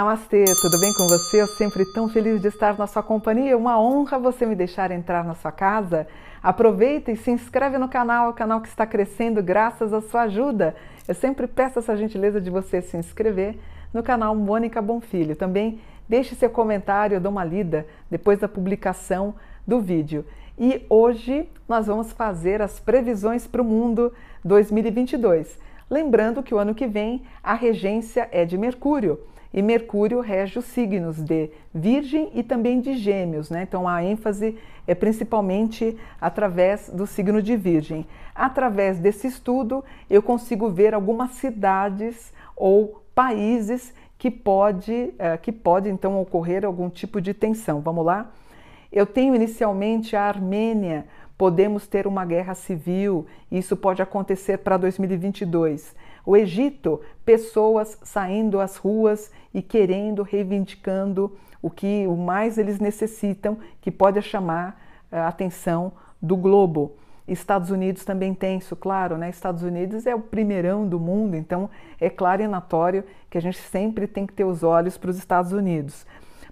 Namastê, tudo bem com você? Eu sempre tão feliz de estar na sua companhia. Uma honra você me deixar entrar na sua casa. Aproveita e se inscreve no canal, o canal que está crescendo graças à sua ajuda. Eu sempre peço essa gentileza de você se inscrever no canal Mônica Bonfilho. Também deixe seu comentário, eu dou uma lida depois da publicação do vídeo. E hoje nós vamos fazer as previsões para o mundo 2022. Lembrando que o ano que vem a regência é de Mercúrio e Mercúrio rege os signos de Virgem e também de Gêmeos, né? Então a ênfase é principalmente através do signo de Virgem. Através desse estudo, eu consigo ver algumas cidades ou países que pode, uh, que pode então ocorrer algum tipo de tensão. Vamos lá? Eu tenho inicialmente a Armênia, podemos ter uma guerra civil, isso pode acontecer para 2022. O Egito, pessoas saindo às ruas e querendo, reivindicando o que o mais eles necessitam, que pode chamar a atenção do globo. Estados Unidos também tem isso, claro, né? Estados Unidos é o primeirão do mundo, então é claro e notório que a gente sempre tem que ter os olhos para os Estados Unidos.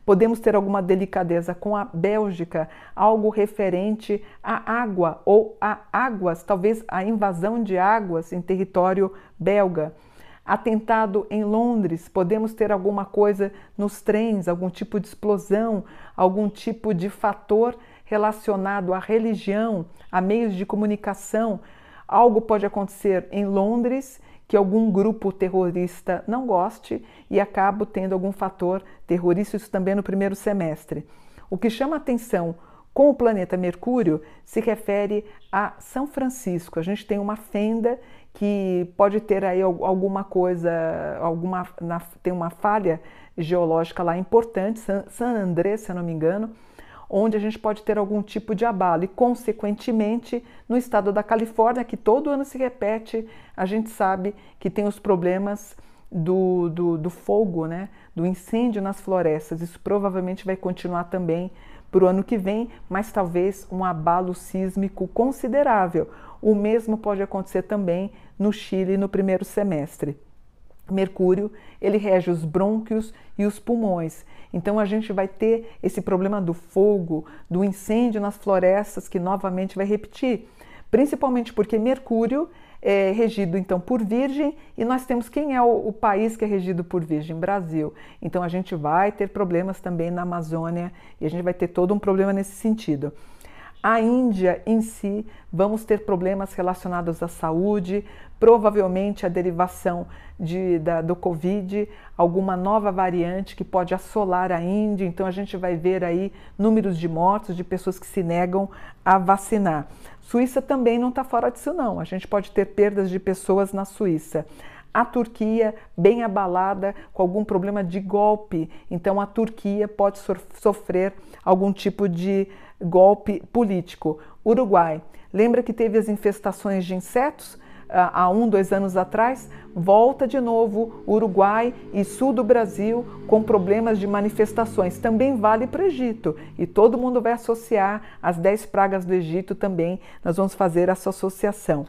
Podemos ter alguma delicadeza com a Bélgica, algo referente à água ou a águas, talvez a invasão de águas em território belga. Atentado em Londres, podemos ter alguma coisa nos trens, algum tipo de explosão, algum tipo de fator relacionado à religião, a meios de comunicação. Algo pode acontecer em Londres que algum grupo terrorista não goste e acabo tendo algum fator terrorista, isso também no primeiro semestre. O que chama atenção com o planeta Mercúrio se refere a São Francisco. A gente tem uma fenda que pode ter aí alguma coisa, alguma na, tem uma falha geológica lá importante, San, San André, se eu não me engano, onde a gente pode ter algum tipo de abalo. E, consequentemente, no estado da Califórnia, que todo ano se repete, a gente sabe que tem os problemas do, do, do fogo, né? do incêndio nas florestas. Isso provavelmente vai continuar também para o ano que vem, mas talvez um abalo sísmico considerável. O mesmo pode acontecer também no Chile no primeiro semestre. Mercúrio, ele rege os brônquios e os pulmões. Então a gente vai ter esse problema do fogo, do incêndio nas florestas que novamente vai repetir, principalmente porque Mercúrio é regido então por Virgem e nós temos quem é o, o, país que é regido por Virgem? Brasil. Então a gente vai ter problemas também na Amazônia e a gente vai ter todo um problema nesse sentido. A Índia em si, vamos ter problemas relacionados à saúde, provavelmente a derivação de, da, do Covid, alguma nova variante que pode assolar a Índia, então a gente vai ver aí números de mortos, de pessoas que se negam a vacinar. Suíça também não está fora disso, não. A gente pode ter perdas de pessoas na Suíça. A Turquia, bem abalada com algum problema de golpe, então a Turquia pode sofrer algum tipo de golpe político. Uruguai, lembra que teve as infestações de insetos? Ah, há um, dois anos atrás, volta de novo Uruguai e sul do Brasil com problemas de manifestações. Também vale para o Egito e todo mundo vai associar as dez pragas do Egito também. Nós vamos fazer essa associação.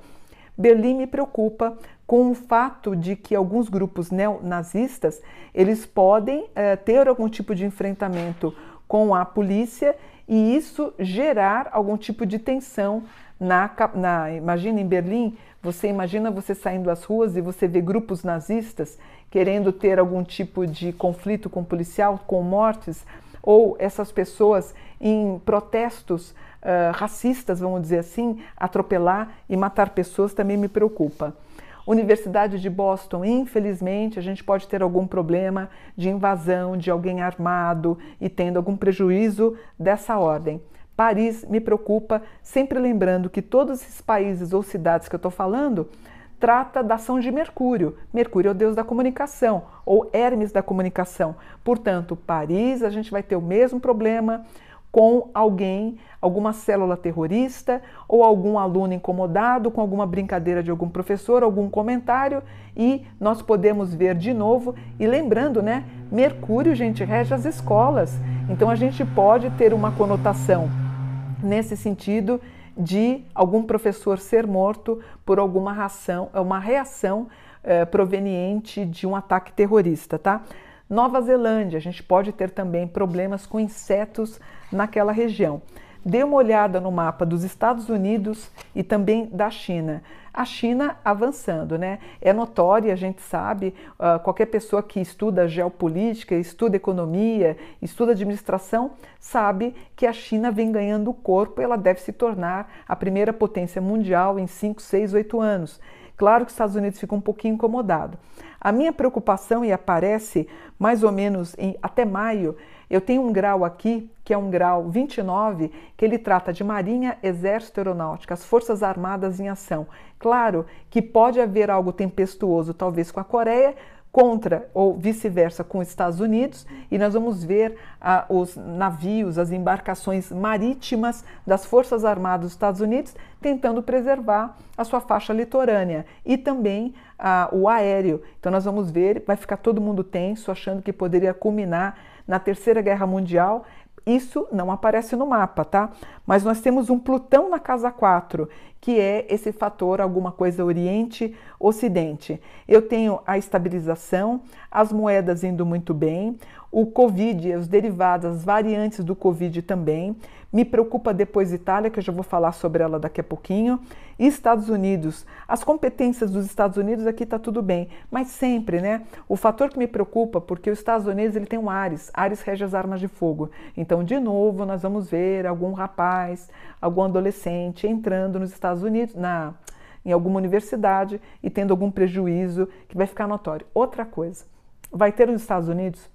Berlim me preocupa com o fato de que alguns grupos neonazistas eles podem eh, ter algum tipo de enfrentamento com a polícia e isso gerar algum tipo de tensão na, na imagina em Berlim, você imagina você saindo às ruas e você vê grupos nazistas querendo ter algum tipo de conflito com o policial, com mortes, ou essas pessoas em protestos uh, racistas, vamos dizer assim, atropelar e matar pessoas também me preocupa. Universidade de Boston, infelizmente, a gente pode ter algum problema de invasão, de alguém armado e tendo algum prejuízo dessa ordem. Paris me preocupa, sempre lembrando que todos esses países ou cidades que eu estou falando trata da ação de Mercúrio. Mercúrio é o deus da comunicação, ou Hermes da comunicação. Portanto, Paris, a gente vai ter o mesmo problema com alguém, alguma célula terrorista ou algum aluno incomodado com alguma brincadeira de algum professor, algum comentário e nós podemos ver de novo e lembrando, né, Mercúrio, gente, rege as escolas. Então a gente pode ter uma conotação nesse sentido de algum professor ser morto por alguma reação, uma reação é, proveniente de um ataque terrorista, tá? Nova Zelândia, a gente pode ter também problemas com insetos naquela região. Dê uma olhada no mapa dos Estados Unidos e também da China. A China avançando, né? É notória, a gente sabe, uh, qualquer pessoa que estuda geopolítica, estuda economia, estuda administração, sabe que a China vem ganhando corpo, ela deve se tornar a primeira potência mundial em 5, 6, 8 anos. Claro que os Estados Unidos ficam um pouquinho incomodado. A minha preocupação, e aparece mais ou menos em, até maio, eu tenho um grau aqui, que é um grau 29, que ele trata de Marinha, Exército Aeronáutica, as Forças Armadas em ação. Claro que pode haver algo tempestuoso, talvez com a Coreia, contra ou vice-versa com os Estados Unidos, e nós vamos ver ah, os navios, as embarcações marítimas das Forças Armadas dos Estados Unidos tentando preservar a sua faixa litorânea e também ah, o aéreo. Então nós vamos ver, vai ficar todo mundo tenso, achando que poderia culminar na Terceira Guerra Mundial isso não aparece no mapa, tá? Mas nós temos um Plutão na casa 4, que é esse fator alguma coisa Oriente, Ocidente. Eu tenho a estabilização, as moedas indo muito bem, o Covid, os derivados, as variantes do Covid também. Me preocupa depois Itália, que eu já vou falar sobre ela daqui a pouquinho. E Estados Unidos. As competências dos Estados Unidos aqui está tudo bem, mas sempre, né? O fator que me preocupa, porque os Estados Unidos ele tem um Ares, Ares rege as armas de fogo. Então, de novo, nós vamos ver algum rapaz, algum adolescente entrando nos Estados Unidos, na em alguma universidade e tendo algum prejuízo que vai ficar notório. Outra coisa, vai ter nos Estados Unidos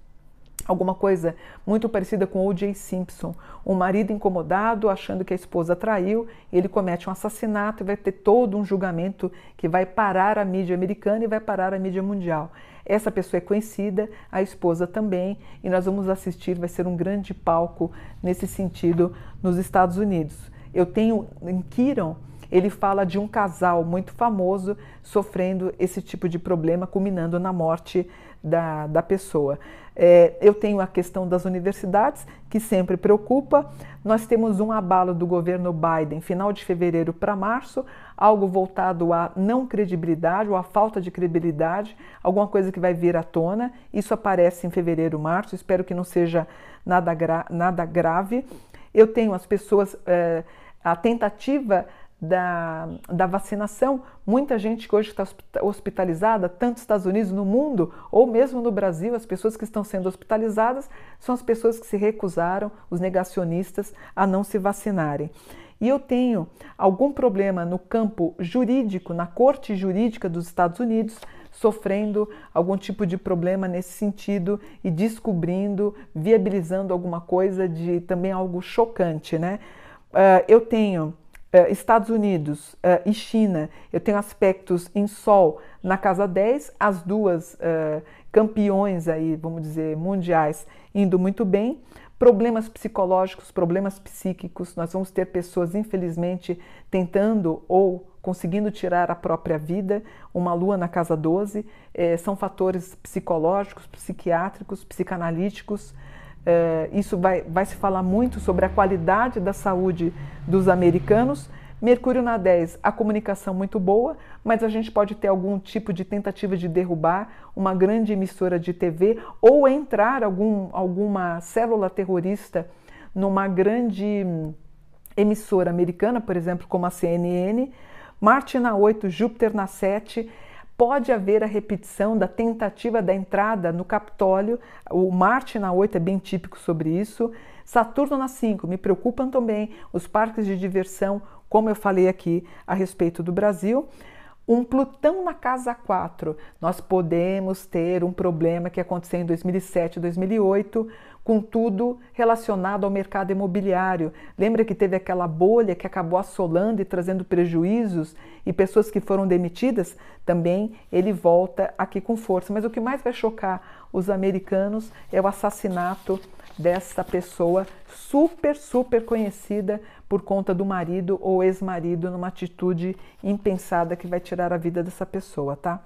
alguma coisa muito parecida com O.J. Simpson, um marido incomodado achando que a esposa traiu, ele comete um assassinato e vai ter todo um julgamento que vai parar a mídia americana e vai parar a mídia mundial. Essa pessoa é conhecida, a esposa também, e nós vamos assistir, vai ser um grande palco nesse sentido nos Estados Unidos. Eu tenho em Kiron, ele fala de um casal muito famoso sofrendo esse tipo de problema, culminando na morte da, da pessoa. É, eu tenho a questão das universidades, que sempre preocupa. Nós temos um abalo do governo Biden, final de fevereiro para março, algo voltado à não credibilidade ou à falta de credibilidade, alguma coisa que vai vir à tona. Isso aparece em fevereiro, março. Espero que não seja nada, gra nada grave. Eu tenho as pessoas, é, a tentativa da, da vacinação. Muita gente que hoje está hospitalizada, tanto nos Estados Unidos, no mundo, ou mesmo no Brasil, as pessoas que estão sendo hospitalizadas são as pessoas que se recusaram, os negacionistas, a não se vacinarem. E eu tenho algum problema no campo jurídico, na corte jurídica dos Estados Unidos, sofrendo algum tipo de problema nesse sentido e descobrindo, viabilizando alguma coisa de também algo chocante, né? Uh, eu tenho Estados Unidos uh, e China, eu tenho aspectos em Sol na casa 10, as duas uh, campeões aí, vamos dizer, mundiais indo muito bem. Problemas psicológicos, problemas psíquicos, nós vamos ter pessoas, infelizmente, tentando ou conseguindo tirar a própria vida. Uma lua na casa 12 eh, são fatores psicológicos, psiquiátricos, psicanalíticos é, isso vai, vai se falar muito sobre a qualidade da saúde dos americanos. Mercúrio na 10, a comunicação muito boa, mas a gente pode ter algum tipo de tentativa de derrubar uma grande emissora de TV ou entrar algum, alguma célula terrorista numa grande emissora americana, por exemplo, como a CNN. Marte na 8, Júpiter na 7 pode haver a repetição da tentativa da entrada no Capitólio. O Marte na 8 é bem típico sobre isso. Saturno na 5, me preocupam também os parques de diversão, como eu falei aqui a respeito do Brasil. Um Plutão na casa 4, nós podemos ter um problema que aconteceu em 2007, 2008, com tudo relacionado ao mercado imobiliário. Lembra que teve aquela bolha que acabou assolando e trazendo prejuízos e pessoas que foram demitidas? Também ele volta aqui com força. Mas o que mais vai chocar os americanos é o assassinato dessa pessoa super, super conhecida por conta do marido ou ex-marido numa atitude impensada que vai tirar a vida dessa pessoa, tá?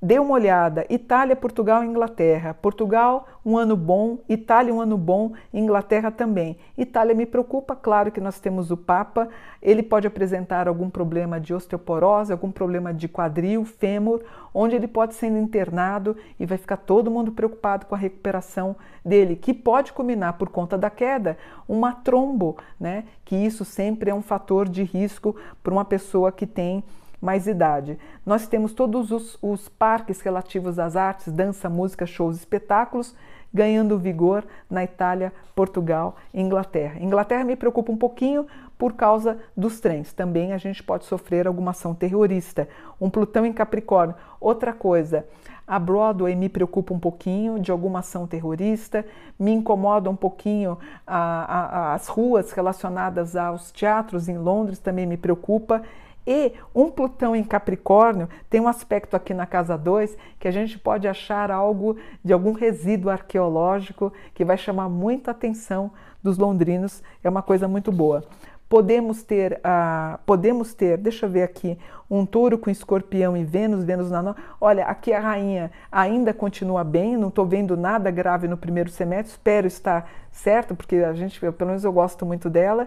Dê uma olhada, Itália, Portugal e Inglaterra. Portugal, um ano bom, Itália, um ano bom, Inglaterra também. Itália me preocupa, claro que nós temos o Papa, ele pode apresentar algum problema de osteoporose, algum problema de quadril, fêmur, onde ele pode ser internado e vai ficar todo mundo preocupado com a recuperação dele, que pode culminar por conta da queda, uma trombo, né? Que isso sempre é um fator de risco para uma pessoa que tem mais idade. Nós temos todos os, os, parques relativos às artes, dança, música, shows, espetáculos, ganhando vigor na Itália, Portugal e Inglaterra. Inglaterra me preocupa um pouquinho por causa dos trens. Também a gente pode sofrer alguma ação terrorista. Um Plutão em Capricórnio. Outra coisa, a Broadway me preocupa um pouquinho de alguma ação terrorista, me incomoda um pouquinho a, a, as ruas relacionadas aos teatros em Londres, também me preocupa. E um Plutão em Capricórnio tem um aspecto aqui na casa 2 que a gente pode achar algo de algum resíduo arqueológico que vai chamar muita atenção dos londrinos. É uma coisa muito boa. Podemos ter, uh, podemos ter, deixa eu ver aqui, um touro com escorpião e Vênus, Vênus na. Olha, aqui a rainha ainda continua bem, não estou vendo nada grave no primeiro semestre, espero estar certo, porque a gente, pelo menos eu gosto muito dela.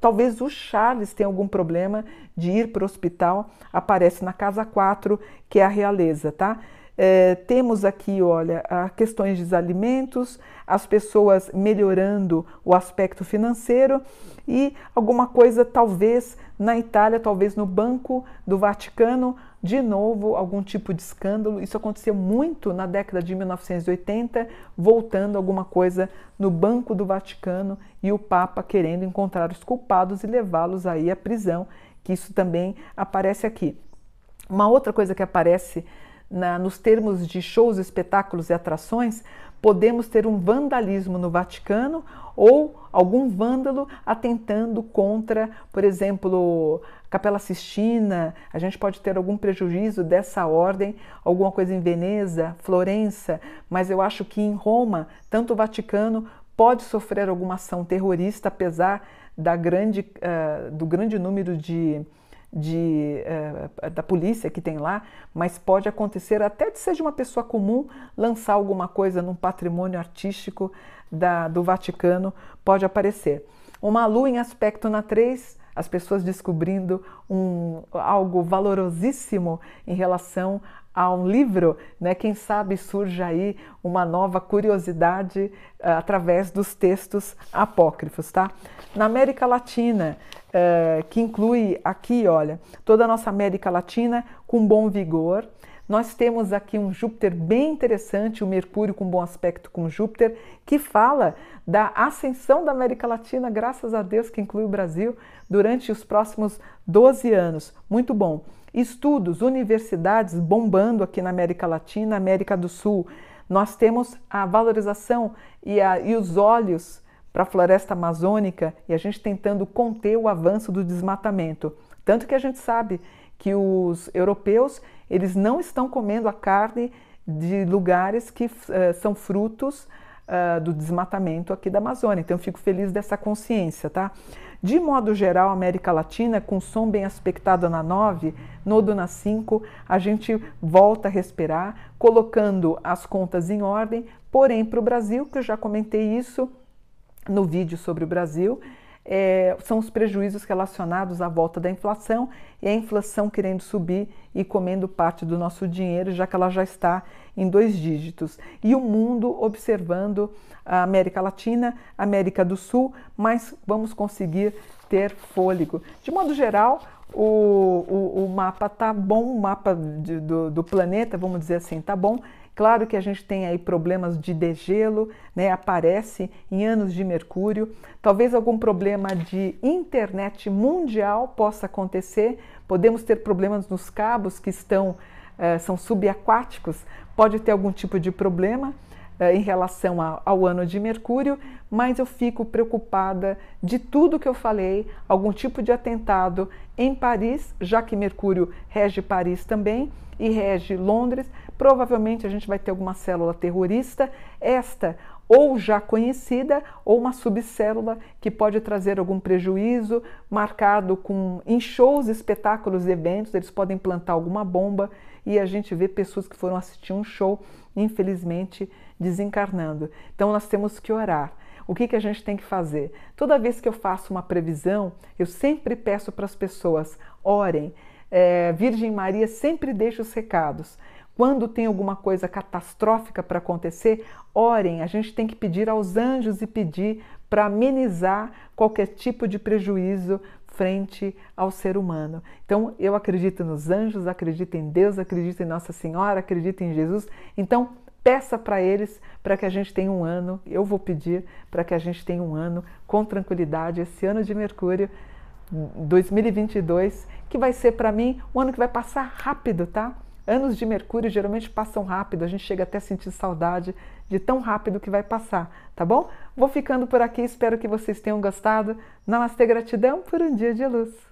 Talvez o Charles tenha algum problema de ir para o hospital, aparece na casa 4, que é a realeza, tá? É, temos aqui, olha, questões dos alimentos, as pessoas melhorando o aspecto financeiro e alguma coisa, talvez na Itália, talvez no Banco do Vaticano, de novo algum tipo de escândalo. Isso aconteceu muito na década de 1980, voltando alguma coisa no Banco do Vaticano e o Papa querendo encontrar os culpados e levá-los aí à prisão, que isso também aparece aqui. Uma outra coisa que aparece na, nos termos de shows, espetáculos e atrações, podemos ter um vandalismo no Vaticano ou algum vândalo atentando contra, por exemplo, Capela Sistina, a gente pode ter algum prejuízo dessa ordem, alguma coisa em Veneza, Florença, mas eu acho que em Roma, tanto o Vaticano pode sofrer alguma ação terrorista, apesar da grande, uh, do grande número de de, uh, da polícia que tem lá, mas pode acontecer até de de uma pessoa comum lançar alguma coisa num patrimônio artístico da, do Vaticano, pode aparecer. Uma lua em aspecto na 3, as pessoas descobrindo um, algo valorosíssimo em relação a um livro, né? Quem sabe surge aí uma nova curiosidade uh, através dos textos apócrifos, tá? Na América Latina, uh, que inclui aqui, olha, toda a nossa América Latina com bom vigor. Nós temos aqui um Júpiter bem interessante, o Mercúrio com bom aspecto com Júpiter, que fala da ascensão da América Latina, graças a Deus que inclui o Brasil, durante os próximos 12 anos. Muito bom. Estudos, universidades bombando aqui na América Latina, América do Sul. Nós temos a valorização e, a, e os olhos para a floresta amazônica e a gente tentando conter o avanço do desmatamento. Tanto que a gente sabe que os europeus eles não estão comendo a carne de lugares que uh, são frutos uh, do desmatamento aqui da Amazônia. Então eu fico feliz dessa consciência, tá? De modo geral, América Latina, com som bem aspectado na 9, nodo na 5, a gente volta a respirar, colocando as contas em ordem, porém para o Brasil, que eu já comentei isso no vídeo sobre o Brasil, é, são os prejuízos relacionados à volta da inflação e a inflação querendo subir e comendo parte do nosso dinheiro, já que ela já está em dois dígitos. E o mundo observando a América Latina, América do Sul, mas vamos conseguir ter fôlego. De modo geral, o, o, o mapa está bom, o mapa de, do, do planeta, vamos dizer assim, está bom. Claro que a gente tem aí problemas de degelo, né? aparece em anos de Mercúrio. Talvez algum problema de internet mundial possa acontecer. Podemos ter problemas nos cabos que estão eh, são subaquáticos. Pode ter algum tipo de problema eh, em relação ao ano de Mercúrio, mas eu fico preocupada de tudo que eu falei, algum tipo de atentado em Paris, já que Mercúrio rege Paris também e rege Londres, provavelmente a gente vai ter alguma célula terrorista. Esta ou já conhecida ou uma subcélula que pode trazer algum prejuízo, marcado com em shows, espetáculos, eventos, eles podem plantar alguma bomba e a gente vê pessoas que foram assistir um show, infelizmente, desencarnando. Então nós temos que orar. O que, que a gente tem que fazer? Toda vez que eu faço uma previsão, eu sempre peço para as pessoas: orem. É, Virgem Maria sempre deixa os recados. Quando tem alguma coisa catastrófica para acontecer, orem. A gente tem que pedir aos anjos e pedir para amenizar qualquer tipo de prejuízo frente ao ser humano. Então, eu acredito nos anjos, acredito em Deus, acredito em Nossa Senhora, acredito em Jesus. Então, peça para eles para que a gente tenha um ano, eu vou pedir para que a gente tenha um ano com tranquilidade, esse ano de Mercúrio 2022, que vai ser para mim um ano que vai passar rápido, tá? Anos de Mercúrio geralmente passam rápido, a gente chega até a sentir saudade de tão rápido que vai passar, tá bom? Vou ficando por aqui, espero que vocês tenham gostado. Namastê, gratidão por um dia de luz.